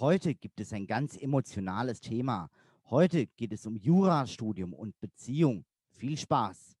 Heute gibt es ein ganz emotionales Thema. Heute geht es um Jurastudium und Beziehung. Viel Spaß!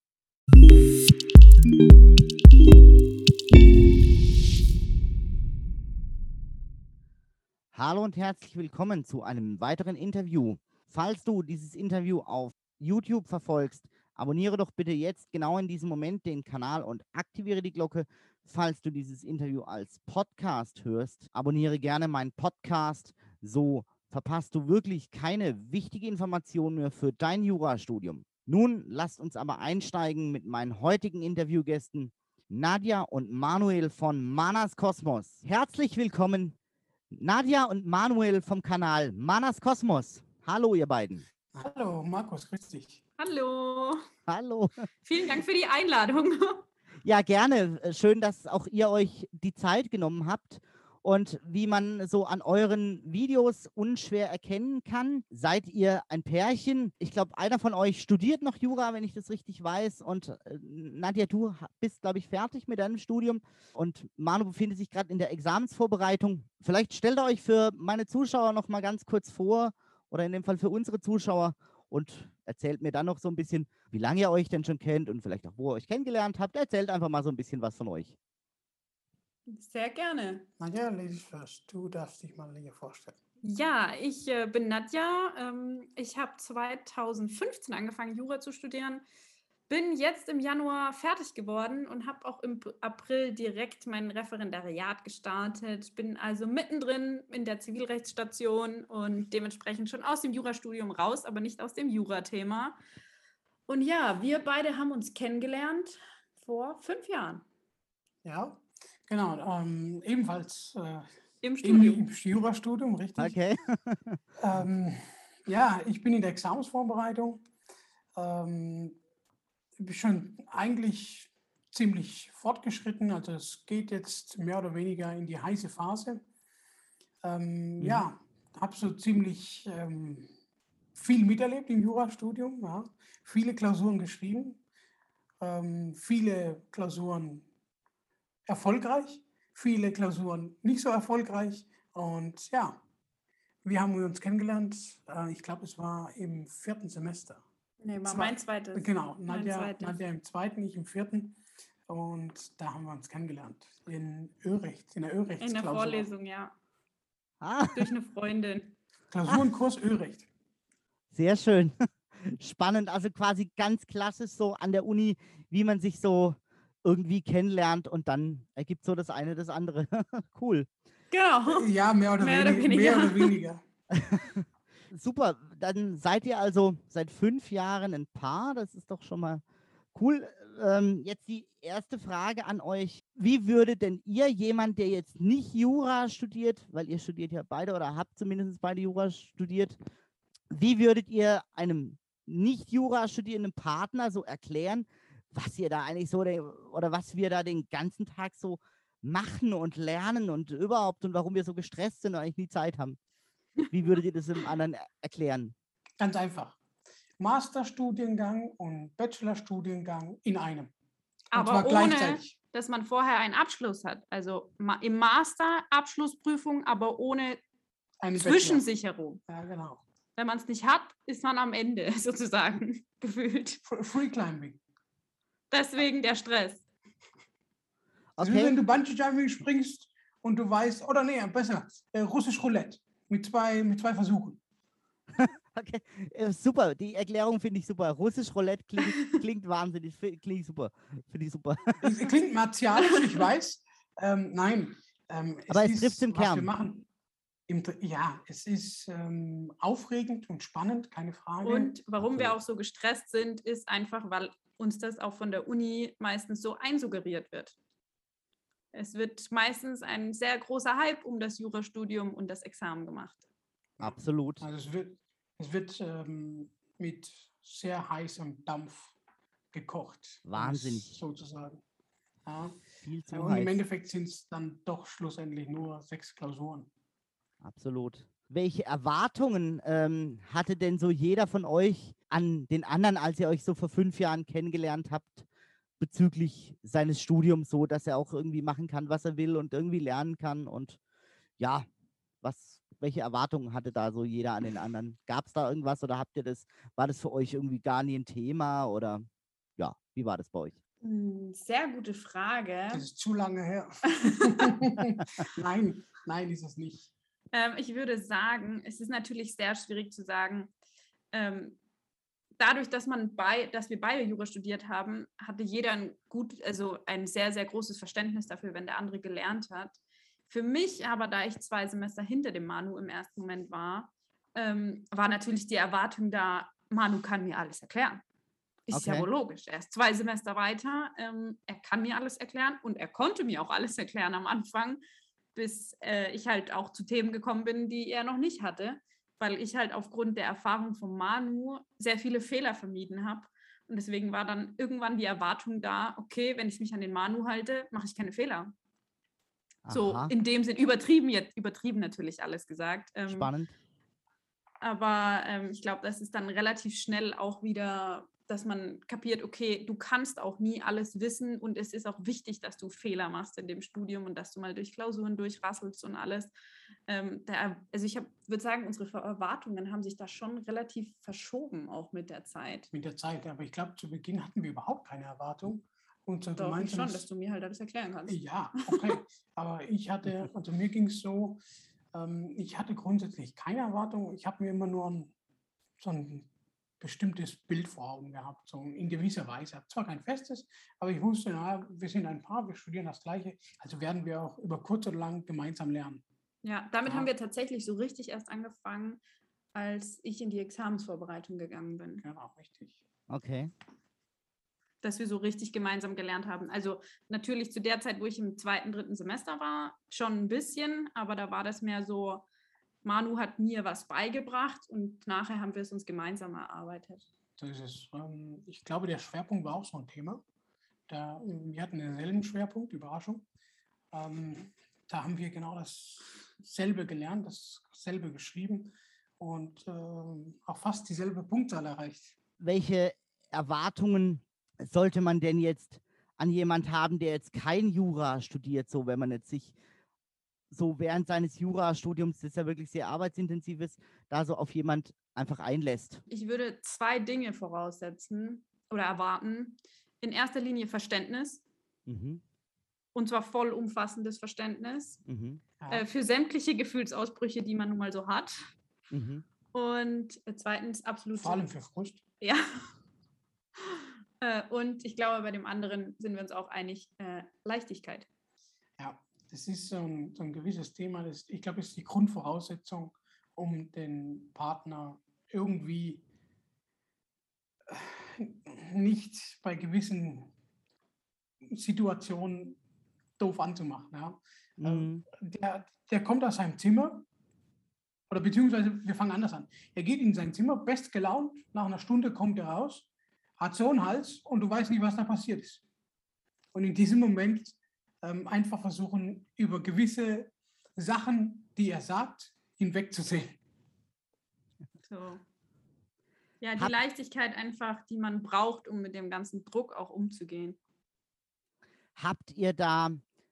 Hallo und herzlich willkommen zu einem weiteren Interview. Falls du dieses Interview auf YouTube verfolgst, abonniere doch bitte jetzt genau in diesem Moment den Kanal und aktiviere die Glocke. Falls du dieses Interview als Podcast hörst, abonniere gerne meinen Podcast. So verpasst du wirklich keine wichtige Information mehr für dein Jurastudium. Nun lasst uns aber einsteigen mit meinen heutigen Interviewgästen Nadja und Manuel von Manas Kosmos. Herzlich willkommen, Nadja und Manuel vom Kanal Manas Kosmos. Hallo, ihr beiden. Hallo, Markus, grüß dich. Hallo. Hallo. Vielen Dank für die Einladung. Ja, gerne. Äh, schön, dass auch ihr euch die Zeit genommen habt. Und wie man so an euren Videos unschwer erkennen kann, seid ihr ein Pärchen. Ich glaube, einer von euch studiert noch Jura, wenn ich das richtig weiß. Und äh, Nadja, du bist, glaube ich, fertig mit deinem Studium. Und Manu befindet sich gerade in der Examensvorbereitung. Vielleicht stellt ihr euch für meine Zuschauer noch mal ganz kurz vor oder in dem Fall für unsere Zuschauer und erzählt mir dann noch so ein bisschen, wie lange ihr euch denn schon kennt und vielleicht auch, wo ihr euch kennengelernt habt. Erzählt einfach mal so ein bisschen was von euch. Sehr gerne. Nadja, ladies first. Du darfst dich mal hier vorstellen. Ja, ich äh, bin Nadja. Ähm, ich habe 2015 angefangen, Jura zu studieren. Bin jetzt im Januar fertig geworden und habe auch im April direkt mein Referendariat gestartet. Bin also mittendrin in der Zivilrechtsstation und dementsprechend schon aus dem Jurastudium raus, aber nicht aus dem Jurathema. Und ja, wir beide haben uns kennengelernt vor fünf Jahren. Ja, genau. Ähm, ebenfalls äh, im Studium. Im, im Jurastudium, richtig. Okay. ähm, ja, ich bin in der Examensvorbereitung. Ähm, schon eigentlich ziemlich fortgeschritten. Also es geht jetzt mehr oder weniger in die heiße Phase. Ähm, mhm. Ja, habe so ziemlich ähm, viel miterlebt im Jurastudium. Ja. Viele Klausuren geschrieben, ähm, viele Klausuren erfolgreich, viele Klausuren nicht so erfolgreich. Und ja, wir haben uns kennengelernt. Äh, ich glaube, es war im vierten Semester. Nee, war mein zweites. Genau, Nadja, Nadja im zweiten, ich im vierten. Und da haben wir uns kennengelernt. In Örecht, in der Örecht. In der Vorlesung, ja. Ah. Durch eine Freundin. Klausurenkurs Örecht. Sehr schön. Spannend, also quasi ganz klassisch so an der Uni, wie man sich so irgendwie kennenlernt und dann ergibt so das eine das andere. cool. Genau. Ja, mehr oder, mehr wenig, oder weniger. Mehr oder weniger. Super, dann seid ihr also seit fünf Jahren ein Paar. Das ist doch schon mal cool. Ähm, jetzt die erste Frage an euch. Wie würde denn ihr, jemand, der jetzt nicht Jura studiert, weil ihr studiert ja beide oder habt zumindest beide Jura studiert, wie würdet ihr einem nicht Jura studierenden Partner so erklären, was ihr da eigentlich so oder was wir da den ganzen Tag so machen und lernen und überhaupt und warum wir so gestresst sind und eigentlich nie Zeit haben? Wie würdet ihr das dem anderen erklären? Ganz einfach. Masterstudiengang und Bachelorstudiengang in einem. Und Aber ohne, dass man vorher einen Abschluss hat. Also im Master Abschlussprüfung, aber ohne Eine Zwischensicherung. Ja, genau. Wenn man es nicht hat, ist man am Ende sozusagen gefühlt. Free Climbing. Deswegen der Stress. Okay. Also wenn du Bungee Jumping springst und du weißt, oder nee, besser, äh, russisch Roulette. Mit zwei, mit zwei Versuchen. okay, äh, super. Die Erklärung finde ich super. Russisch Roulette klingt, klingt wahnsinnig, klingt super. Finde ich super. klingt martialisch, ich weiß. Ähm, nein. Ähm, Aber es, es trifft im Kern. Wir machen. Im, ja, es ist ähm, aufregend und spannend, keine Frage. Und warum wir auch so gestresst sind, ist einfach, weil uns das auch von der Uni meistens so einsuggeriert wird. Es wird meistens ein sehr großer Hype um das Jurastudium und das Examen gemacht. Absolut. Also es wird, es wird ähm, mit sehr heißem Dampf gekocht. Wahnsinnig. Sozusagen. Ja. Viel zu und heiß. im Endeffekt sind es dann doch schlussendlich nur sechs Klausuren. Absolut. Welche Erwartungen ähm, hatte denn so jeder von euch an den anderen, als ihr euch so vor fünf Jahren kennengelernt habt? Bezüglich seines Studiums so, dass er auch irgendwie machen kann, was er will und irgendwie lernen kann. Und ja, was welche Erwartungen hatte da so jeder an den anderen? Gab es da irgendwas oder habt ihr das, war das für euch irgendwie gar nie ein Thema oder ja, wie war das bei euch? Hm, Sehr gute Frage. Das ist zu lange her. nein, nein, ist es nicht. Ähm, ich würde sagen, es ist natürlich sehr schwierig zu sagen. Ähm, dadurch, dass man bei, dass wir beide Jura studiert haben, hatte jeder ein gut, also ein sehr, sehr großes Verständnis dafür, wenn der andere gelernt hat. Für mich aber, da ich zwei Semester hinter dem Manu im ersten Moment war, ähm, war natürlich die Erwartung da, Manu kann mir alles erklären. Ist ja Okay. wohl logisch. Er ist zwei Semester weiter, ähm, er kann mir alles erklären und er konnte mir auch alles erklären am Anfang, bis äh, ich halt auch zu Themen gekommen bin, die er noch nicht hatte, weil ich halt aufgrund der Erfahrung von Manu sehr viele Fehler vermieden habe. Und deswegen war dann irgendwann die Erwartung da, okay, wenn ich mich an den Manu halte, mache ich keine Fehler. So Aha, in dem Sinn übertrieben jetzt, übertrieben natürlich alles gesagt. Ähm, spannend. aber ähm, ich glaube, das ist dann relativ schnell auch wieder, dass man kapiert, okay, du kannst auch nie alles wissen und es ist auch wichtig, dass du Fehler machst in dem Studium und dass du mal durch Klausuren durchrasselst und alles. Ähm, da, also ich würde sagen, unsere Erwartungen haben sich da schon relativ verschoben, auch mit der Zeit. Mit der Zeit. Aber ich glaube, zu Beginn hatten wir überhaupt keine Erwartung. Und so Doch, ich schon, dass du mir halt alles erklären kannst. Ja, okay. Aber ich hatte, also mir ging es so, ähm, ich hatte grundsätzlich keine Erwartung. Ich habe mir immer nur ein, so ein bestimmtes Bild vor Augen gehabt, so in gewisser Weise. Zwar kein festes, aber ich wusste, na, wir sind ein Paar, wir studieren das Gleiche, also werden wir auch über kurz oder lang gemeinsam lernen. Ja, damit Ja. haben wir tatsächlich so richtig erst angefangen, als ich in die Examensvorbereitung gegangen bin. Genau, richtig. Okay. dass wir so richtig gemeinsam gelernt haben. Also natürlich zu der Zeit, wo ich im zweiten, dritten Semester war, schon ein bisschen, aber da war das mehr so, Manu hat mir was beigebracht und nachher haben wir es uns gemeinsam erarbeitet. So ist. Ähm, ich glaube, der Schwerpunkt war auch so ein Thema. Da, wir hatten denselben Schwerpunkt, Überraschung. Ähm, da haben wir genau dasselbe gelernt, dasselbe geschrieben und ähm, auch fast dieselbe Punktzahl erreicht. Welche Erwartungen sollte man denn jetzt an jemand haben, der jetzt kein Jura studiert, so wenn man jetzt sich so während seines Jurastudiums, das ja wirklich sehr arbeitsintensiv ist, da so auf jemand einfach einlässt? Ich würde zwei Dinge voraussetzen oder erwarten. In erster Linie Verständnis, Mhm. und zwar vollumfassendes Verständnis Mhm. Äh, für sämtliche Gefühlsausbrüche, die man nun mal so hat. Mhm. Und äh, zweitens absolut vor allem für Frust. Ja. Äh, Und ich glaube, bei dem anderen sind wir uns auch einig, äh, Leichtigkeit. Ja, das ist so ein, so ein gewisses Thema. Das, ich glaube, das ist die Grundvoraussetzung, um den Partner irgendwie äh, nicht bei gewissen Situationen doof anzumachen. Ja. Ähm, Mhm. Der, der kommt aus seinem Zimmer, oder beziehungsweise wir fangen anders an. Er geht in sein Zimmer, best gelaunt, nach einer Stunde kommt er raus, hat so einen Hals und du weißt nicht, was da passiert ist. Und in diesem Moment ähm, einfach versuchen, über gewisse Sachen, die er sagt, hinwegzusehen. So. Ja, die Hab- Leichtigkeit einfach, die man braucht, um mit dem ganzen Druck auch umzugehen. Habt ihr da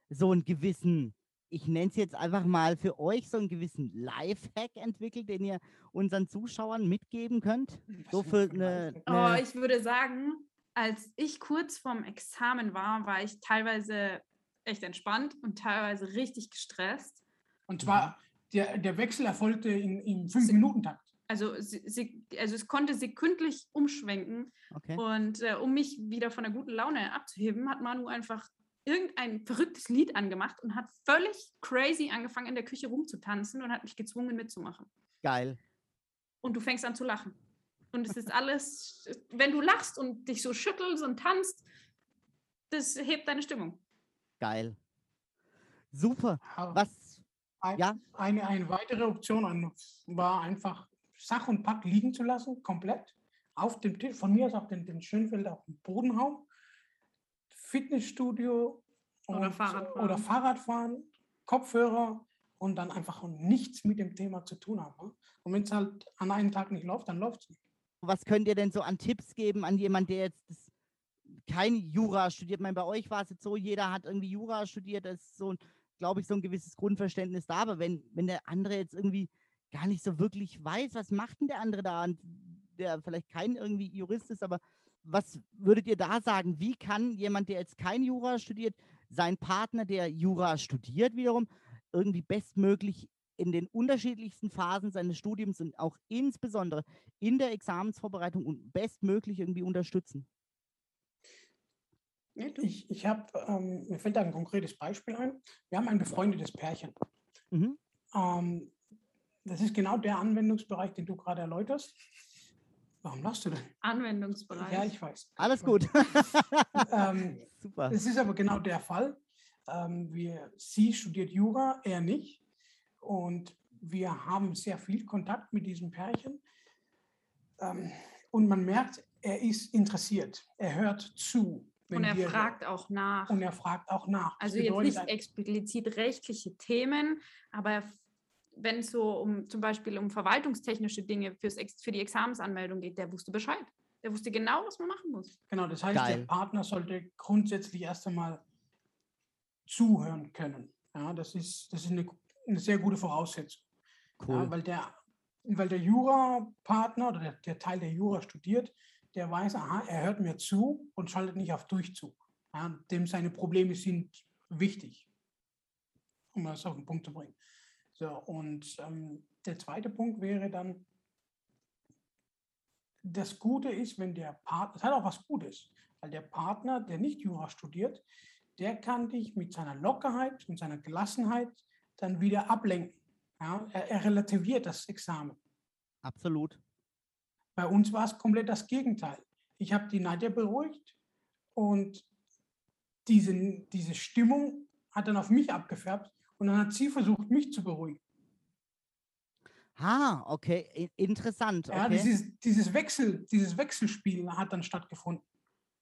so einen gewissen, ich nenne es jetzt einfach mal für euch, so einen gewissen Lifehack entwickelt, den ihr unseren Zuschauern mitgeben könnt? So für ein eine, Lifehack. Oh, eine ich würde sagen, als ich kurz vorm Examen war, war ich teilweise echt entspannt und teilweise richtig gestresst. Und zwar, der, der Wechsel erfolgte in, im 5-Minuten-Takt. Also, sie, sie, also es konnte sekündlich umschwenken. okay. Und äh, um mich wieder von der guten Laune abzuheben, hat Manu einfach irgendein verrücktes Lied angemacht und hat völlig crazy angefangen, in der Küche rumzutanzen und hat mich gezwungen mitzumachen. Geil. Und du fängst an zu lachen. Und es ist alles, wenn du lachst und dich so schüttelst und tanzt, das hebt deine Stimmung. Geil. Super. Was? ein, ja? eine, eine weitere Option an- war einfach Sach und Pack liegen zu lassen, komplett. Auf dem Tisch, von mir aus auf den, den Schönfeld auf den Boden hauen. Fitnessstudio Oder und- Fahrradfahren. oder Fahrradfahren, Kopfhörer und dann einfach nichts mit dem Thema zu tun haben. ne? Und wenn es halt an einem Tag nicht läuft, dann läuft es nicht. Was könnt ihr denn so an Tipps geben an jemanden, der jetzt das, kein Jura studiert? Ich meine, bei euch war es jetzt so, jeder hat irgendwie Jura studiert, das ist so glaube ich, so ein gewisses Grundverständnis da. Aber wenn, wenn der andere jetzt irgendwie gar nicht so wirklich weiß, was macht denn der andere da und der vielleicht kein irgendwie Jurist ist, aber was würdet ihr da sagen? Wie kann jemand, der jetzt kein Jura studiert, seinen Partner, der Jura studiert, wiederum irgendwie bestmöglich in den unterschiedlichsten Phasen seines Studiums und auch insbesondere in der Examensvorbereitung und bestmöglich irgendwie unterstützen? Ich, ich habe, ähm, mir fällt da ein konkretes Beispiel ein. Wir haben ein befreundetes Pärchen. Mhm. Ähm, das ist genau der Anwendungsbereich, den du gerade erläuterst. Warum lachst du denn? Anwendungsbereich. Ja, ich weiß. Alles gut. ähm, Super. Es ist aber genau der Fall. Ähm, wir, sie studiert Jura, er nicht. Und wir haben sehr viel Kontakt mit diesem Pärchen. Ähm, und man merkt, er ist interessiert. Er hört zu. Und er fragt auch nach. Und er fragt auch nach. Also jetzt nicht explizit rechtliche Themen, aber wenn es so um zum Beispiel um verwaltungstechnische Dinge fürs, für die Examensanmeldung geht, der wusste Bescheid. Der wusste genau, was man machen muss. Genau, das heißt, Geil. der Partner sollte grundsätzlich erst einmal zuhören können. Ja, das ist, das ist eine, eine sehr gute Voraussetzung. Cool. Ja, weil der, weil der Jura-Partner oder der, der Teil, der Jura studiert, der weiß, aha, er hört mir zu und schaltet nicht auf Durchzug. Ja, dem seine Probleme sind wichtig, um das auf den Punkt zu bringen. So, und ähm, der zweite Punkt wäre dann, das Gute ist, wenn der Partner, es hat auch was Gutes, weil der Partner, der nicht Jura studiert, der kann dich mit seiner Lockerheit, mit seiner Gelassenheit dann wieder ablenken. Ja, er, er relativiert das Examen. Absolut. Bei uns war es komplett das Gegenteil. Ich habe die Nadja beruhigt und diese, diese Stimmung hat dann auf mich abgefärbt und dann hat sie versucht, mich zu beruhigen. Ah, okay, interessant. Okay. Ja, dieses, dieses, Wechsel, dieses Wechselspiel hat dann stattgefunden.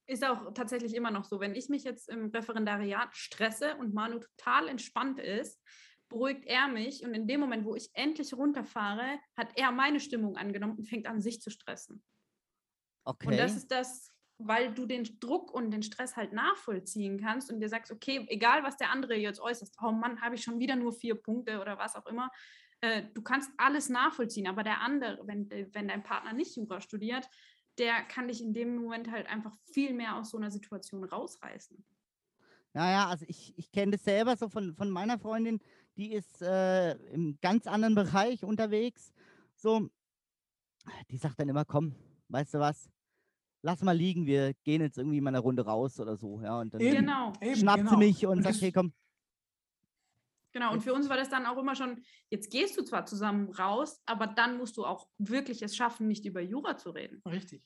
Ist auch tatsächlich immer noch so. Wenn ich mich jetzt im Referendariat stresse und Manu total entspannt ist, beruhigt er mich und in dem Moment, wo ich endlich runterfahre, hat er meine Stimmung angenommen und fängt an, sich zu stressen. Okay. Und das ist das, weil du den Druck und den Stress halt nachvollziehen kannst und dir sagst, okay, egal was der andere jetzt äußert, oh Mann, habe ich schon wieder nur vier Punkte oder was auch immer. Äh, du kannst alles nachvollziehen, aber der andere, wenn, wenn dein Partner nicht Jura studiert, der kann dich in dem Moment halt einfach viel mehr aus so einer Situation rausreißen. Naja, also ich, ich kenne das selber so von, von meiner Freundin, die ist äh, im ganz anderen Bereich unterwegs. So, die sagt dann immer, komm, weißt du was, lass mal liegen, wir gehen jetzt irgendwie mal eine Runde raus oder so. Ja, und dann eben, genau. schnappt genau. sie mich und, und sagt, hey, komm. Genau, und für uns war das dann auch immer schon, jetzt gehst du zwar zusammen raus, aber dann musst du auch wirklich es schaffen, nicht über Jura zu reden. Richtig.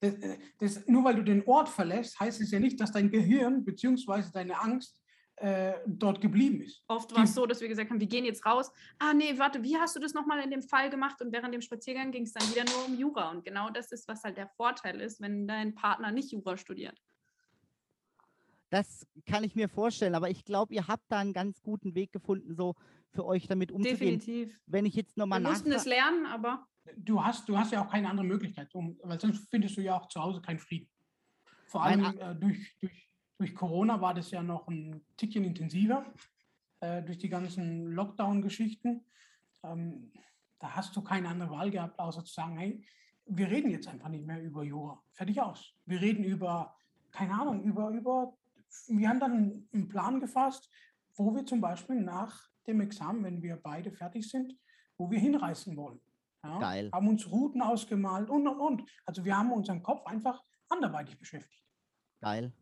Das, äh, das, nur weil du den Ort verlässt, heißt es ja nicht, dass dein Gehirn bzw. deine Angst äh, dort geblieben ist. Oft war es so, dass wir gesagt haben, wir gehen jetzt raus. Ah, nee, warte, wie hast du das nochmal in dem Fall gemacht? Und während dem Spaziergang ging es dann wieder nur um Jura. Und genau das ist, was halt der Vorteil ist, wenn dein Partner nicht Jura studiert. Das kann ich mir vorstellen, aber ich glaube, ihr habt da einen ganz guten Weg gefunden, so für euch damit umzugehen. Definitiv. Wenn ich jetzt nochmal nach. Wir mussten es lernen, aber. Du hast, du hast ja auch keine andere Möglichkeit, um, weil sonst findest du ja auch zu Hause keinen Frieden. Vor allem äh, durch, durch durch Corona war das ja noch ein Tickchen intensiver, äh, durch die ganzen Lockdown-Geschichten. Ähm, da hast du keine andere Wahl gehabt, außer zu sagen, hey, wir reden jetzt einfach nicht mehr über Jura. Fertig aus. Wir reden über, keine Ahnung, über, über, wir haben dann einen Plan gefasst, wo wir zum Beispiel nach dem Examen, wenn wir beide fertig sind, wo wir hinreisen wollen. Ja, Geil. Haben uns Routen ausgemalt und, und, und. Also wir haben unseren Kopf einfach anderweitig beschäftigt. Geil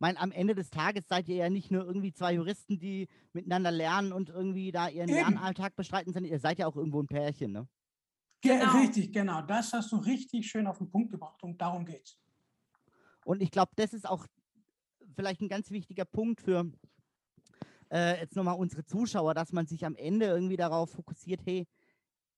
meine, am Ende des Tages seid ihr ja nicht nur irgendwie zwei Juristen, die miteinander lernen und irgendwie da ihren Eben. Lernalltag bestreiten, sondern ihr seid ja auch irgendwo ein Pärchen, ne? Genau. Richtig, genau. Das hast du richtig schön auf den Punkt gebracht und darum geht's. Und ich glaube, das ist auch vielleicht ein ganz wichtiger Punkt für äh, jetzt nochmal unsere Zuschauer, dass man sich am Ende irgendwie darauf fokussiert, hey,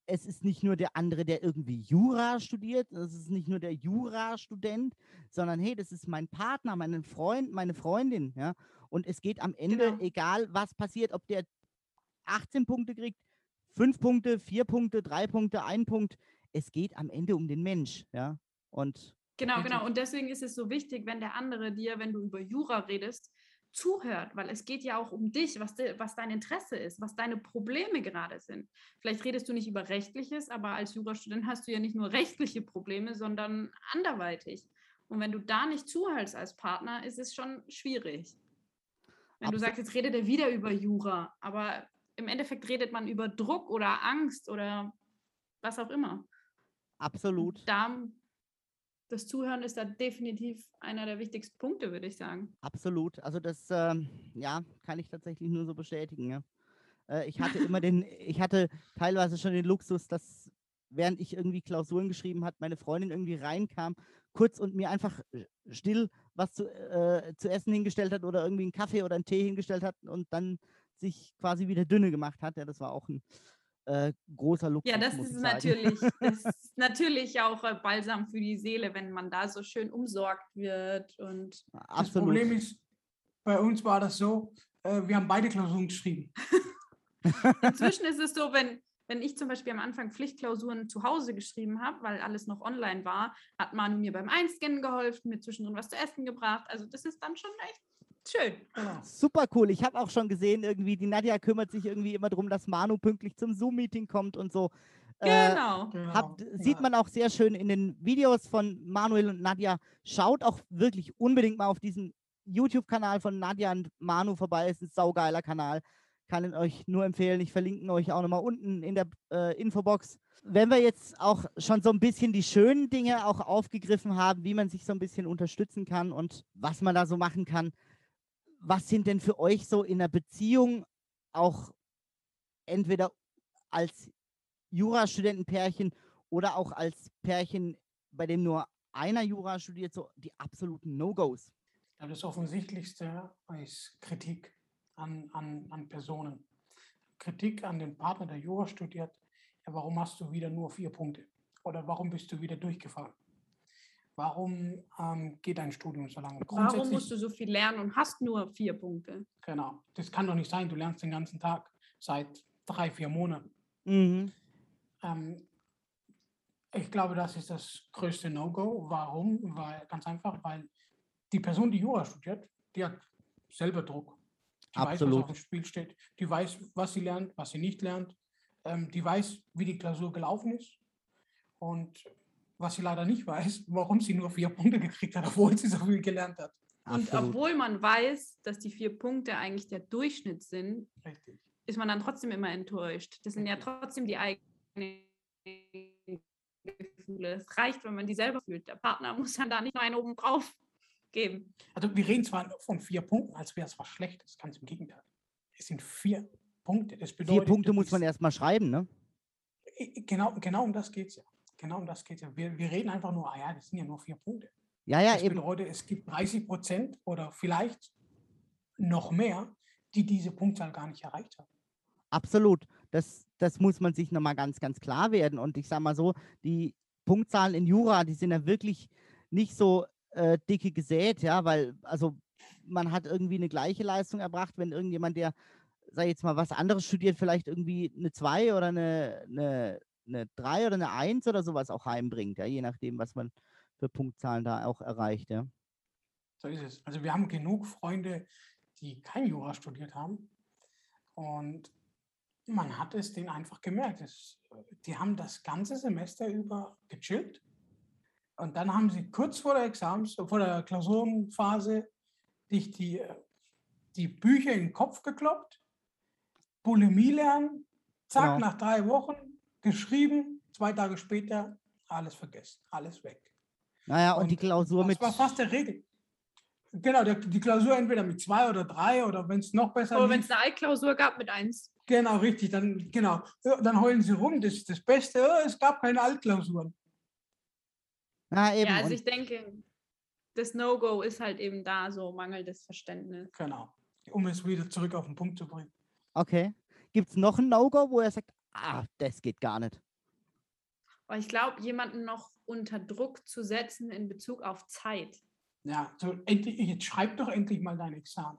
es ist nicht nur der andere, der irgendwie Jura studiert, es ist nicht nur der Jura-Student, sondern hey, das ist mein Partner, mein Freund, meine Freundin, ja. Und es geht am Ende, genau. egal was passiert, ob der 18 Punkte kriegt, 5 Punkte, 4 Punkte, 3 Punkte, 1 Punkt, es geht am Ende um den Mensch, ja. Und Genau, genau. Und deswegen ist es so wichtig, wenn der andere dir, wenn du über Jura redest, zuhört, weil es geht ja auch um dich, was, de, was dein Interesse ist, was deine Probleme gerade sind. Vielleicht redest du nicht über Rechtliches, aber als Jurastudent hast du ja nicht nur rechtliche Probleme, sondern anderweitig. Und wenn du da nicht zuhörst als Partner, ist es schon schwierig. Wenn Absolut. du sagst, jetzt redet er wieder über Jura, aber im Endeffekt redet man über Druck oder Angst oder was auch immer. Absolut. Da, das Zuhören ist da definitiv einer der wichtigsten Punkte, würde ich sagen. Absolut. Also das, ähm, ja, kann ich tatsächlich nur so bestätigen. Ja. Äh, ich hatte immer den, ich hatte teilweise schon den Luxus, dass während ich irgendwie Klausuren geschrieben hat, meine Freundin irgendwie reinkam, kurz und mir einfach still was zu, äh, zu essen hingestellt hat oder irgendwie einen Kaffee oder einen Tee hingestellt hat und dann sich quasi wieder dünne gemacht hat. Ja, das war auch ein äh, großer Luxus. Ja, das ist natürlich, das ist natürlich auch äh, Balsam für die Seele, wenn man da so schön umsorgt wird. Und Absolut. Das Problem ist, bei uns war das so, äh, wir haben beide Klausuren geschrieben. Inzwischen ist es so, wenn, wenn ich zum Beispiel am Anfang Pflichtklausuren zu Hause geschrieben habe, weil alles noch online war, hat Manu mir beim Einscannen geholfen, mir zwischendrin was zu essen gebracht. Also das ist dann schon echt schön. Genau. Super cool. Ich habe auch schon gesehen, irgendwie, die Nadja kümmert sich irgendwie immer darum, dass Manu pünktlich zum Zoom-Meeting kommt und so. Äh, genau. Äh, habt, sieht man auch sehr schön in den Videos von Manuel und Nadja. Schaut auch wirklich unbedingt mal auf diesen YouTube-Kanal von Nadja und Manu vorbei. Es ist ein saugeiler Kanal. Kann ich euch nur empfehlen. Ich verlinke euch auch nochmal unten in der äh, Infobox. Wenn wir jetzt auch schon so ein bisschen die schönen Dinge auch aufgegriffen haben, wie man sich so ein bisschen unterstützen kann und was man da so machen kann, was sind denn für euch so in der Beziehung auch entweder als Jurastudentenpärchen oder auch als Pärchen, bei dem nur einer Jura studiert, so die absoluten No-Gos? Ja, das Offensichtlichste ist Kritik an, an, an Personen. Kritik an den Partner, der Jura studiert. Ja, warum hast du wieder nur vier Punkte? Oder warum bist du wieder durchgefallen? Warum ähm, geht dein Studium so lange? Warum musst du so viel lernen und hast nur vier Punkte? Genau, das kann doch nicht sein. Du lernst den ganzen Tag seit drei, vier Monaten. Mhm. Ähm, ich glaube, das ist das größte No-Go. Warum? Weil, ganz einfach, weil die Person, die Jura studiert, die hat selber Druck. Die Absolut. weiß, was auf dem Spiel steht. Die weiß, was sie lernt, was sie nicht lernt. Ähm, die weiß, wie die Klausur gelaufen ist. Und was sie leider nicht weiß, warum sie nur vier Punkte gekriegt hat, obwohl sie so viel gelernt hat. Und Absolut. obwohl man weiß, dass die vier Punkte eigentlich der Durchschnitt sind, Richtig. ist man dann trotzdem immer enttäuscht. Das sind ja trotzdem die eigenen Gefühle. Es reicht, wenn man die selber fühlt. Der Partner muss dann da nicht noch einen oben drauf geben. Also wir reden zwar von vier Punkten, als wäre es was Schlechtes, ganz im Gegenteil. Es sind vier Punkte. Das bedeutet, vier Punkte muss man erstmal schreiben, ne? Genau, genau um das geht es ja. Genau um das geht ja. Wir, wir reden einfach nur, ah ja, das sind ja nur vier Punkte. Ja, ja, das eben. bedeutet, es gibt 30 Prozent oder vielleicht noch mehr, die diese Punktzahl gar nicht erreicht haben. Absolut. Das, das muss man sich nochmal ganz, ganz klar werden. Und ich sage mal so, die Punktzahlen in Jura, die sind ja wirklich nicht so äh, dicke gesät, ja, weil also man hat irgendwie eine gleiche Leistung erbracht, wenn irgendjemand, der, sag ich jetzt mal, was anderes studiert, vielleicht irgendwie eine 2 oder eine, eine eine 3 oder eine 1 oder sowas auch heimbringt, ja, je nachdem, was man für Punktzahlen da auch erreicht. Ja. So ist es. Also wir haben genug Freunde, die kein Jura studiert haben. Und man hat es denen einfach gemerkt. Es, die haben das ganze Semester über gechillt. Und dann haben sie kurz vor der Examens, vor der Klausurenphase sich die, die Bücher in den Kopf gekloppt, Bulimie lernen, zack, genau. nach drei Wochen geschrieben, zwei Tage später alles vergessen, alles weg. Naja, und, und die Klausur das mit. Das war fast der Regel. Genau, der, die Klausur entweder mit zwei oder drei oder wenn es noch besser Oder wenn es eine Altklausur gab mit eins. Genau, richtig. Dann, genau, dann heulen sie rum. Das ist das Beste. Es gab keine Altklausuren. Na, eben. Ja, also ich denke, das No-Go ist halt eben da so mangelndes Verständnis. Genau. Um es wieder zurück auf den Punkt zu bringen. Okay. Gibt es noch ein No-Go, wo er sagt, ah, das geht gar nicht. Aber ich glaube, jemanden noch unter Druck zu setzen in Bezug auf Zeit. Ja, so endlich, jetzt schreib doch endlich mal dein Examen.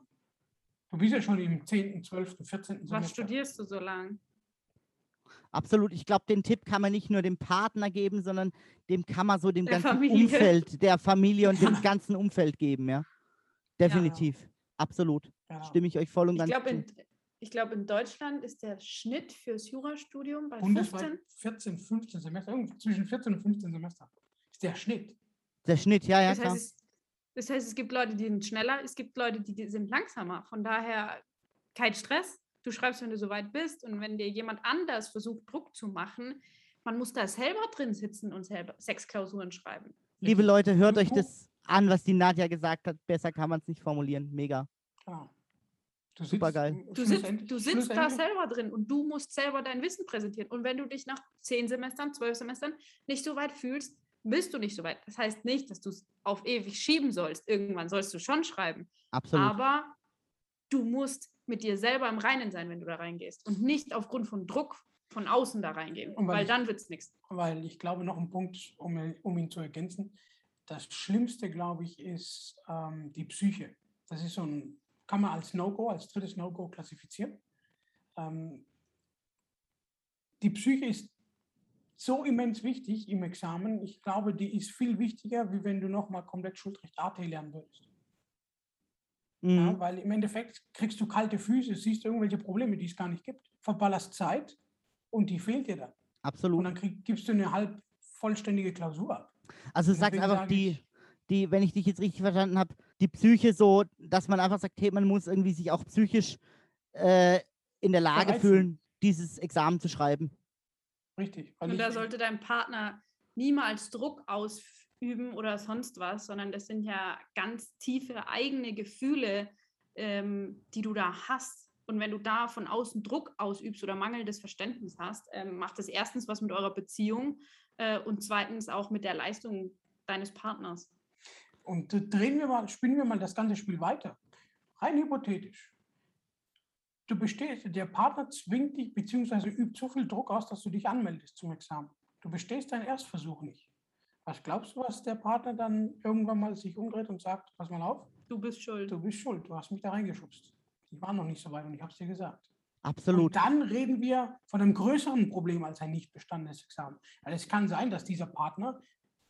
Du bist ja schon im 10., 12., 14. Was Semester. studierst du so lang? Absolut. Ich glaube, den Tipp kann man nicht nur dem Partner geben, sondern dem kann man so dem der ganzen Familie. Umfeld, der Familie und dem ganzen Umfeld geben, ja. Definitiv. Ja. Absolut. Genau. Stimme ich euch voll und Ich ganz glaube, zu. in, ich glaub, in Deutschland ist der Schnitt fürs Jurastudium bei Bundesweit 15. 14, 15 Semester, irgendwie zwischen 14 und 15 Semester. Ist der Schnitt. Der Schnitt, ja, ja, Das klar. heißt, es, das heißt, es gibt Leute, die sind schneller, es gibt Leute, die, die sind langsamer. Von daher kein Stress. Du schreibst, wenn du soweit bist. Und wenn dir jemand anders versucht, Druck zu machen, man muss da selber drin sitzen und selber sechs Klausuren schreiben. Liebe Leute, hört euch das an, was die Nadja gesagt hat. Besser kann man es nicht formulieren. Mega. Genau. Du Supergeil. sitzt- Du sitzt, du sitzt da selber drin und du musst selber dein Wissen präsentieren. Und wenn du dich nach zehn Semestern, zwölf Semestern nicht so weit fühlst, bist du nicht so weit. Das heißt nicht, dass du es auf ewig schieben sollst. Irgendwann sollst du schon schreiben. Absolut. Aber du musst mit dir selber im Reinen sein, wenn du da reingehst. Und nicht aufgrund von Druck von außen da reingehen. Und weil weil ich- dann wird es nichts. weil ich glaube, noch ein Punkt, um, um ihn zu ergänzen. Das Schlimmste, glaube ich, ist ähm, die Psyche. Das ist so ein, kann man als No-Go, als drittes No-Go klassifizieren. Ähm, die Psyche ist so immens wichtig im Examen. Ich glaube, die ist viel wichtiger, wie wenn du nochmal komplett Schuldrecht AT lernen würdest. Mhm. Ja, weil im Endeffekt kriegst du kalte Füße, siehst irgendwelche Probleme, die es gar nicht gibt, verballerst Zeit und die fehlt dir dann. Und Absolut. dann krieg, gibst du eine halb vollständige Klausur ab. Also du sagst einfach, die, die, wenn ich dich jetzt richtig verstanden habe, die Psyche so, dass man einfach sagt, hey, man muss irgendwie sich auch psychisch äh, in der Lage Bereit fühlen, dieses Examen zu schreiben. Richtig. Und da sollte dein Partner niemals Druck ausüben oder sonst was, sondern das sind ja ganz tiefe eigene Gefühle, ähm, die du da hast. Und wenn du da von außen Druck ausübst oder mangelndes Verständnis hast, ähm, macht das erstens was mit eurer Beziehung äh, und zweitens auch mit der Leistung deines Partners. Und drehen wir mal, spielen wir mal das ganze Spiel weiter. Rein hypothetisch. Du bestehst, der Partner zwingt dich bzw. übt so viel Druck aus, dass du dich anmeldest zum Examen. Du bestehst deinen Erstversuch nicht. Was glaubst du, was der Partner dann irgendwann mal sich umdreht und sagt, pass mal auf, Du bist schuld. du bist schuld, du hast mich da reingeschubst. Ich war noch nicht so weit und ich habe es dir gesagt. Absolut. Und dann reden wir von einem größeren Problem als ein nicht bestandenes Examen. Weil es kann sein, dass dieser Partner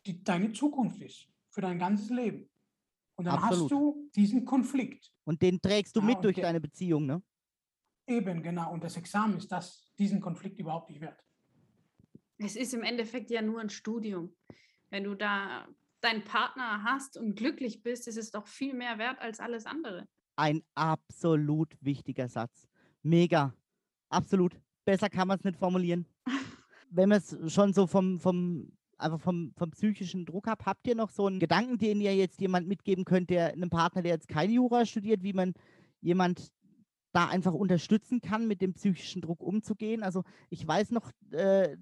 die, deine Zukunft ist, für dein ganzes Leben. Und dann Absolut. hast du diesen Konflikt. Und den trägst du Ja, mit durch der- deine Beziehung, ne? Eben, genau. Und das Examen ist das, diesen Konflikt überhaupt nicht wert. Es ist im Endeffekt ja nur ein Studium. Wenn du da deinen Partner hast und glücklich bist, ist es doch viel mehr wert als alles andere. Ein absolut wichtiger Satz. Mega. Absolut. Besser kann man es nicht formulieren. Wenn man es schon so vom, vom, einfach vom, vom psychischen Druck habt, habt ihr noch so einen Gedanken, den ihr jetzt jemand mitgeben könnt, der einem Partner, der jetzt kein Jura studiert, wie man jemand da einfach unterstützen kann, mit dem psychischen Druck umzugehen? Also ich weiß noch, äh,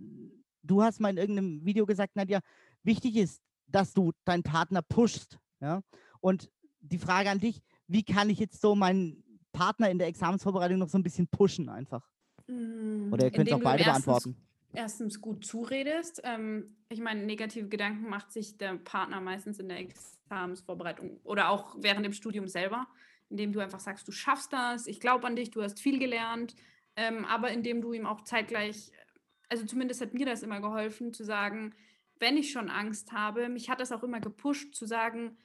du hast mal in irgendeinem Video gesagt, Nadja, wichtig ist, dass du deinen Partner pushst. Ja? Und die Frage an dich, wie kann ich jetzt so meinen Partner in der Examensvorbereitung noch so ein bisschen pushen einfach? Oder ihr könnt es auch beide beantworten. Erstens gut zuredest. Ähm, ich meine, negative Gedanken macht sich der Partner meistens in der Examensvorbereitung oder auch während dem Studium selber, indem du einfach sagst, du schaffst das, ich glaube an dich, du hast viel gelernt, ähm, aber indem du ihm auch zeitgleich, also zumindest hat mir das immer geholfen, zu sagen, wenn ich schon Angst habe, mich hat das auch immer gepusht, zu sagen,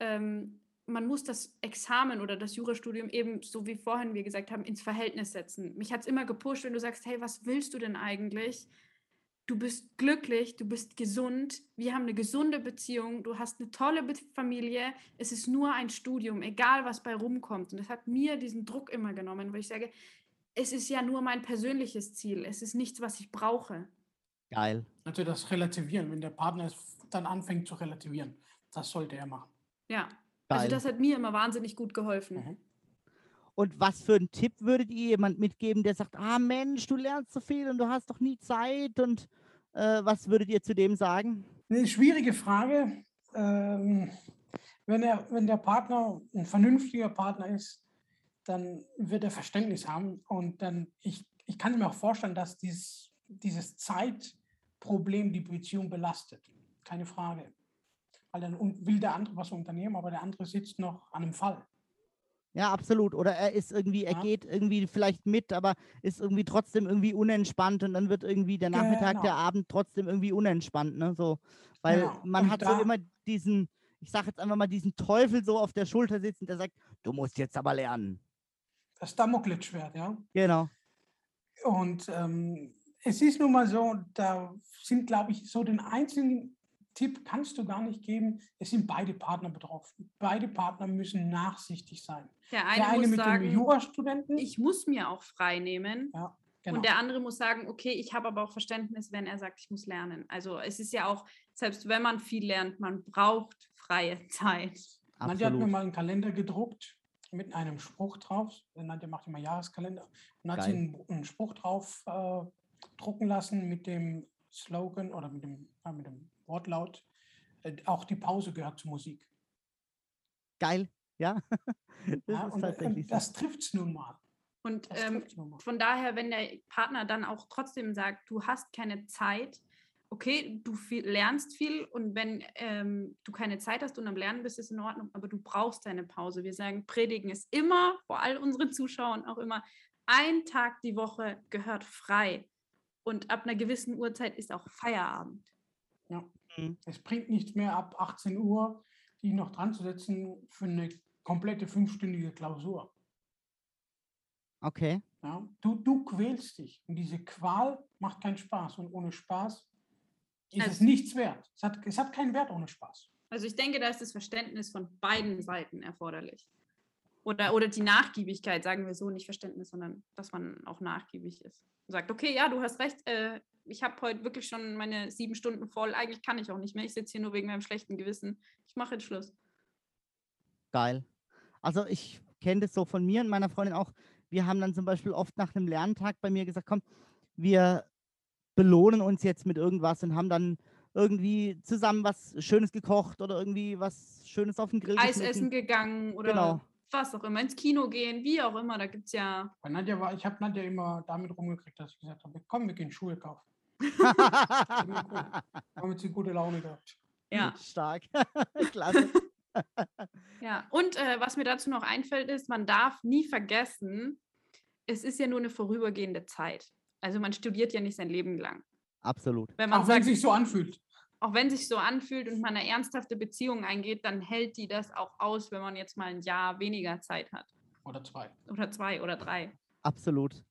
ähm, man muss das Examen oder das Jurastudium eben, so wie vorhin wir gesagt haben, ins Verhältnis setzen. Mich hat es immer gepusht, wenn du sagst, hey, was willst du denn eigentlich? Du bist glücklich, du bist gesund, wir haben eine gesunde Beziehung, du hast eine tolle Familie, es ist nur ein Studium, egal was bei rumkommt. Und das hat mir diesen Druck immer genommen, weil ich sage, es ist ja nur mein persönliches Ziel, es ist nichts, was ich brauche. Geil. Also das Relativieren, wenn der Partner es dann anfängt zu relativieren, das sollte er machen. Ja, Geil. also das hat mir immer wahnsinnig gut geholfen. Mhm. Und was für einen Tipp würdet ihr jemand mitgeben, der sagt, ah Mensch, du lernst so viel und du hast doch nie Zeit und äh, was würdet ihr zu dem sagen? Eine schwierige Frage. Ähm, wenn, er, wenn der Partner ein vernünftiger Partner ist, dann wird er Verständnis haben. Und dann, ich, ich kann mir auch vorstellen, dass dieses, dieses Zeitproblem die Beziehung belastet. Keine Frage. Weil dann will der andere was unternehmen, aber der andere sitzt noch an einem Fall. Ja, absolut. Oder er ist irgendwie, er Ja. geht irgendwie vielleicht mit, aber ist irgendwie trotzdem irgendwie unentspannt und dann wird irgendwie der Nachmittag, der Genau. Abend trotzdem irgendwie unentspannt, ne? So, weil Genau. man Und hat so immer diesen, ich sage jetzt einfach mal, diesen Teufel so auf der Schulter sitzen, der sagt, du musst jetzt aber lernen. Das Damoklesschwert, ja. Genau. Und ähm, es ist nun mal so, da sind, glaube ich, so den einzigen Tipp kannst du gar nicht geben. Es sind beide Partner betroffen. Beide Partner müssen nachsichtig sein. Der eine, Der eine muss mit sagen, dem Jurastudenten. ich muss mir auch frei nehmen. ja, genau. Und der andere muss sagen, okay, ich habe aber auch Verständnis, wenn er sagt, ich muss lernen. Also es ist ja auch, selbst wenn man viel lernt, man braucht freie Zeit. Nadja hat mir mal einen Kalender gedruckt mit einem Spruch drauf. Nadja macht immer Jahreskalender. Und hat sie Geil. einen, einen Spruch drauf äh, drucken lassen mit dem Slogan oder mit dem, ja, mit dem Wortlaut. Äh, auch die Pause gehört zur Musik. Geil, ja. das Ja, ist und, tatsächlich und das trifft es nun mal. Und ähm, trifft's von daher, wenn der Partner dann auch trotzdem sagt, du hast keine Zeit, okay, du viel, lernst viel und wenn ähm, du keine Zeit hast und am Lernen bist, ist in Ordnung, aber du brauchst deine Pause. Wir sagen, Predigen ist immer, vor all unseren Zuschauern auch immer, ein Tag die Woche gehört frei. Und ab einer gewissen Uhrzeit ist auch Feierabend. Es bringt nichts mehr ab 18 Uhr, die noch dran zu setzen für eine komplette fünfstündige Klausur. Okay. Ja? Du, du quälst dich und diese Qual macht keinen Spaß und ohne Spaß ist es Also- nichts wert. Es hat, es hat keinen Wert ohne Spaß. Also ich denke, da ist das Verständnis von beiden Seiten erforderlich. Oder, oder die Nachgiebigkeit, sagen wir so, nicht Verständnis, sondern dass man auch nachgiebig ist. Und sagt, okay, ja, du hast recht, äh, ich habe heute wirklich schon meine sieben Stunden voll, eigentlich kann ich auch nicht mehr, ich sitze hier nur wegen meinem schlechten Gewissen. Ich mache jetzt Schluss. Geil. Also ich kenne das so von mir und meiner Freundin auch. Wir haben dann zum Beispiel oft nach einem Lerntag bei mir gesagt, komm, wir belohnen uns jetzt mit irgendwas und haben dann irgendwie zusammen was Schönes gekocht oder irgendwie was Schönes auf den Grill Eis geschnitten. essen gegangen oder Genau. was auch immer, ins Kino gehen, wie auch immer, da gibt es ja. Bei Nadja war, ich habe Nadja immer damit rumgekriegt, dass ich gesagt habe, komm, wir gehen Schuhe kaufen. Damit sie gute Laune gehabt. Ja. Stark. Klasse. Ja, und äh, was mir dazu noch einfällt, ist, man darf nie vergessen, es ist ja nur eine vorübergehende Zeit. Also man studiert ja nicht sein Leben lang. Absolut. Wenn man Auch wenn sagt, es sich so anfühlt. auch wenn sich so anfühlt und man eine ernsthafte Beziehung eingeht, dann hält die das auch aus, wenn man jetzt mal ein Jahr weniger Zeit hat. Oder zwei. Oder zwei oder drei. Absolut.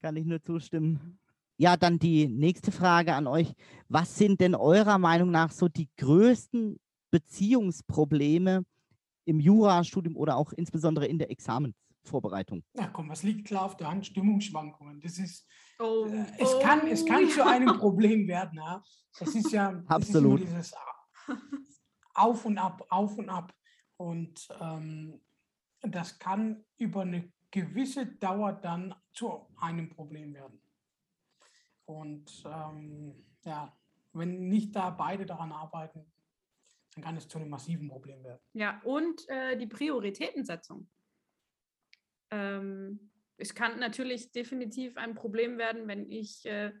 Kann ich nur zustimmen. Ja, dann die nächste Frage an euch. Was sind denn eurer Meinung nach so die größten Beziehungsprobleme im Jurastudium oder auch insbesondere in der Examensvorbereitung? Na komm, was liegt klar auf der Hand? Stimmungsschwankungen. Das ist, Oh, äh, es, kann, es kann zu einem Problem werden. Ja? Es ist ja Absolut. Ist dieses Auf und Ab, Auf und Ab. Und ähm, das kann über eine gewisse Dauer dann zu einem Problem werden. Und ähm, ja, wenn nicht da beide daran arbeiten, dann kann es zu einem massiven Problem werden. Ja, und äh, die Prioritätensetzung. Ähm, es kann natürlich definitiv ein Problem werden, wenn ich äh,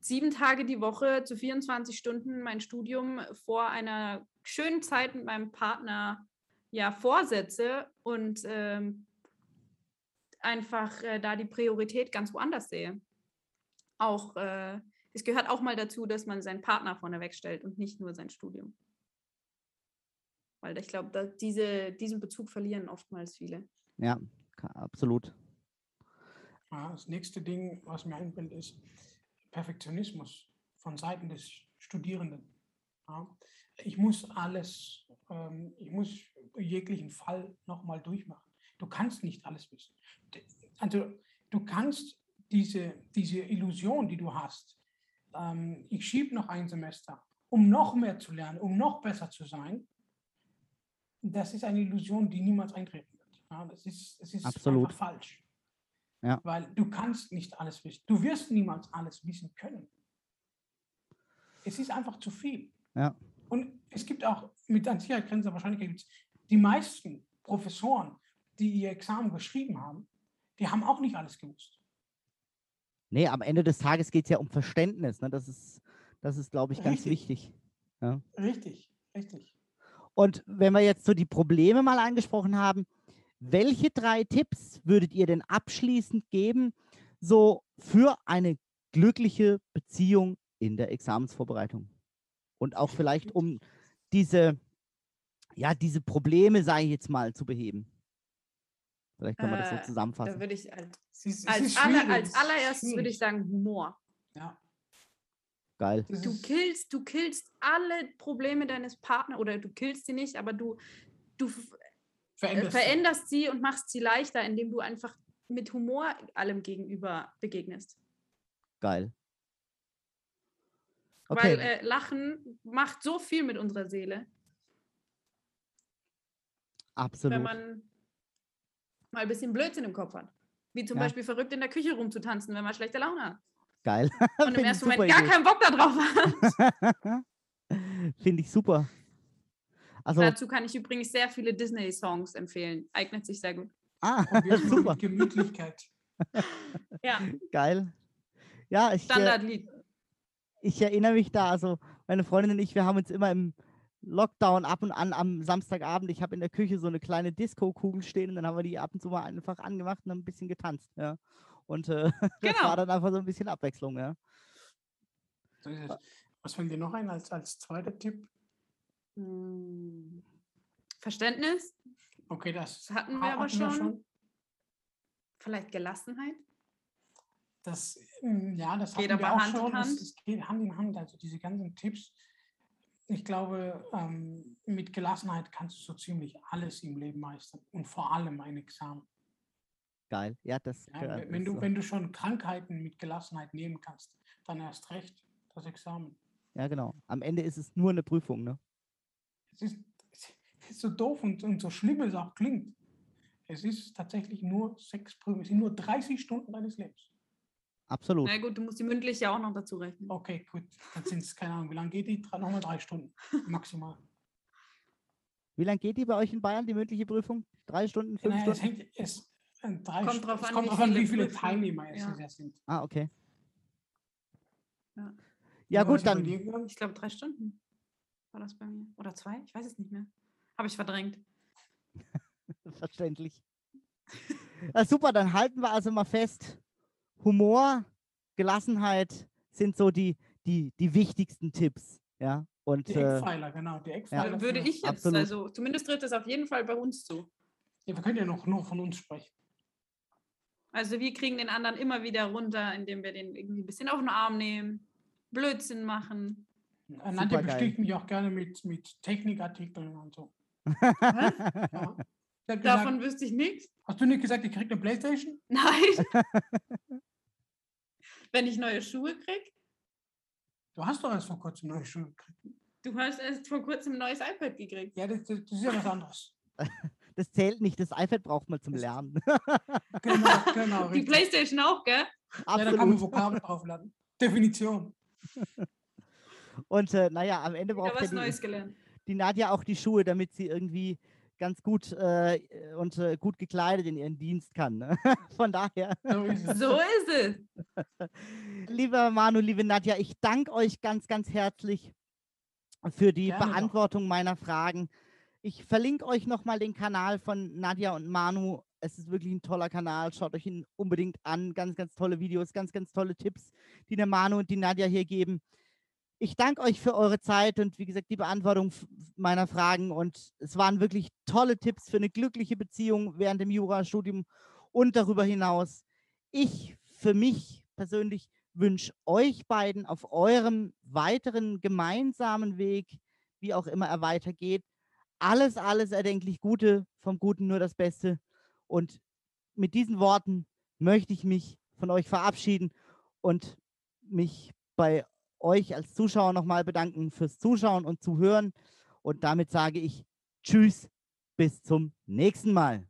sieben Tage die Woche zu 24 Stunden mein Studium vor einer schönen Zeit mit meinem Partner ja vorsetze und ähm, einfach äh, da die Priorität ganz woanders sehe. Auch äh, es gehört auch mal dazu, dass man seinen Partner vorne wegstellt und nicht nur sein Studium. Weil ich glaube, diese, diesen Bezug verlieren oftmals viele. Ja, absolut. Ja, das nächste Ding, was mir einfällt, ist Perfektionismus von Seiten des Studierenden. Ja, ich muss alles, ähm, ich muss jeglichen Fall nochmal durchmachen. Du kannst nicht alles wissen. Also du kannst diese, diese Illusion, die du hast, ähm, ich schiebe noch ein Semester, um noch mehr zu lernen, um noch besser zu sein, das ist eine Illusion, die niemals eintreten wird. Ja, das ist, das ist Absolut. einfach falsch. Ja. Weil du kannst nicht alles wissen. Du wirst niemals alles wissen können. Es ist einfach zu viel. Ja. Und es gibt auch mit an Sicherheit grenzender Wahrscheinlichkeit gibt's die meisten Professoren, die ihr Examen geschrieben haben, die haben auch nicht alles gewusst. Nee, am Ende des Tages geht es ja um Verständnis. Ne? Das ist, das ist, glaube ich, ganz Richtig. wichtig. Richtig, richtig. Und wenn wir jetzt so die Probleme mal angesprochen haben, welche drei Tipps würdet ihr denn abschließend geben, so für eine glückliche Beziehung in der Examensvorbereitung? Und auch vielleicht um diese ja, diese Probleme, sage ich jetzt mal, zu beheben. Vielleicht kann man das so Äh, Da zusammenfassen. würde ich als, ist, als, aller, als allererstes würde ich sagen Humor. Ja, Geil. Du killst, du killst alle Probleme deines Partners oder du killst sie nicht, aber du, du äh, veränderst veränderst sie und machst sie leichter, indem du einfach mit Humor allem gegenüber begegnest. Geil. Okay. Weil äh, Lachen macht so viel mit unserer Seele, Absolut. wenn man mal ein bisschen Blödsinn im Kopf hat. Wie zum Ja. Beispiel verrückt in der Küche rumzutanzen, wenn man schlechte Laune hat. Geil. Und im ersten Moment gar Idee. keinen Bock darauf hat. Finde ich super. Also, Dazu kann ich übrigens sehr viele Disney-Songs empfehlen. Eignet sich sehr gut. ah, super, Gemütlichkeit. Ja, geil. Ja, ich, äh, Standardlied. ich erinnere mich da, also meine Freundin und ich, wir haben uns immer im Lockdown ab und an am Samstagabend, ich habe in der Küche so eine kleine Disco-Kugel stehen und dann haben wir die ab und zu mal einfach angemacht und haben ein bisschen getanzt, ja. Und äh, das Genau. war dann einfach so ein bisschen Abwechslung, ja. Was fällt dir noch ein als, als zweiter Tipp? Hm. Verständnis, Okay, das das hatten wir aber hatten wir schon. Vielleicht Gelassenheit. Das, ähm, ja, das Geht hatten wir aber auch Hand schon. Es, Hand. es geht Hand in Hand. Also diese ganzen Tipps. Ich glaube, ähm, mit Gelassenheit kannst du so ziemlich alles im Leben meistern und vor allem ein Examen. Geil. Ja, das, Ja, wenn, du, äh, wenn du schon Krankheiten mit Gelassenheit nehmen kannst, dann erst recht das Examen. ja, genau. Am Ende ist es nur eine Prüfung, ne? Es ist, es ist so doof und, und so schlimm es auch klingt. Es ist tatsächlich nur sechs Prüfungen, es sind nur 30 Stunden deines Lebens. Absolut. Na gut, du musst die mündliche auch noch dazu rechnen. Okay, gut, dann sind es, keine Ahnung, wie lange geht die? Drei- Nochmal drei Stunden maximal. Wie lange geht die bei euch in Bayern, die mündliche Prüfung? Drei Stunden, fünf Naja, es Stunden? hängt, es, äh, drei Kommt Stu- drauf es an, kommt wie drauf an, viele wie viele Prüfungen, Teilnehmer es ja. ja. sind. Ah, okay. Ja. Ja, es gut, dann. Ich glaube, drei Stunden war das bei mir. Oder zwei? Ich weiß es nicht mehr. Habe ich verdrängt. Verständlich. Ja, super, dann halten wir also mal fest, Humor, Gelassenheit sind so die, die, die wichtigsten Tipps. Ja, und Die äh, Eckpfeiler, genau, die Eckpfeiler. Äh, Würde ich jetzt, absolut. also zumindest tritt es auf jeden Fall bei uns zu. Ja, wir können ja noch nur von uns sprechen. Also wir kriegen den anderen immer wieder runter, indem wir den irgendwie ein bisschen auf den Arm nehmen, Blödsinn machen. Äh, Nadja besticht mich auch gerne mit, mit Technikartikeln und so. Was? Ja. Davon gesagt, wüsste ich nichts. hast du nicht gesagt, ich krieg eine Playstation? Nein. Wenn ich neue Schuhe kriege, Du hast doch erst vor kurzem neue Schuhe gekriegt. du hast erst vor kurzem ein neues iPad gekriegt. Ja, das, das, das ist ja was anderes. das zählt nicht, das iPad braucht man zum Lernen. Genau, genau. Die richtig. Playstation auch, gell? Ja, da kann man Absolut. Vokabel draufladen. Definition. Und äh, naja, am Ende braucht ja was die, Neues gelernt. die Nadja auch die Schuhe, damit sie irgendwie ganz gut äh, und äh, gut gekleidet in ihren Dienst kann. Ne? Von daher, So ist es. So ist es. lieber Manu, liebe Nadja, ich danke euch ganz, ganz herzlich für die Gerne doch. Beantwortung meiner Fragen. Ich verlinke euch nochmal den Kanal von Nadja und Manu. Es ist wirklich ein toller Kanal. Schaut euch ihn unbedingt an. Ganz, ganz tolle Videos, ganz, ganz tolle Tipps, die der Manu und die Nadja hier geben. Ich danke euch für eure Zeit und wie gesagt die Beantwortung meiner Fragen. Und es waren wirklich tolle Tipps für eine glückliche Beziehung während dem Jurastudium und darüber hinaus. Ich für mich persönlich wünsche euch beiden auf eurem weiteren gemeinsamen Weg, wie auch immer er weitergeht, alles, alles erdenklich Gute, vom Guten nur das Beste. Und mit diesen Worten möchte ich mich von euch verabschieden und mich bei euch als Zuschauer nochmal bedanken fürs Zuschauen und Zuhören. Und damit sage ich Tschüss, bis zum nächsten Mal.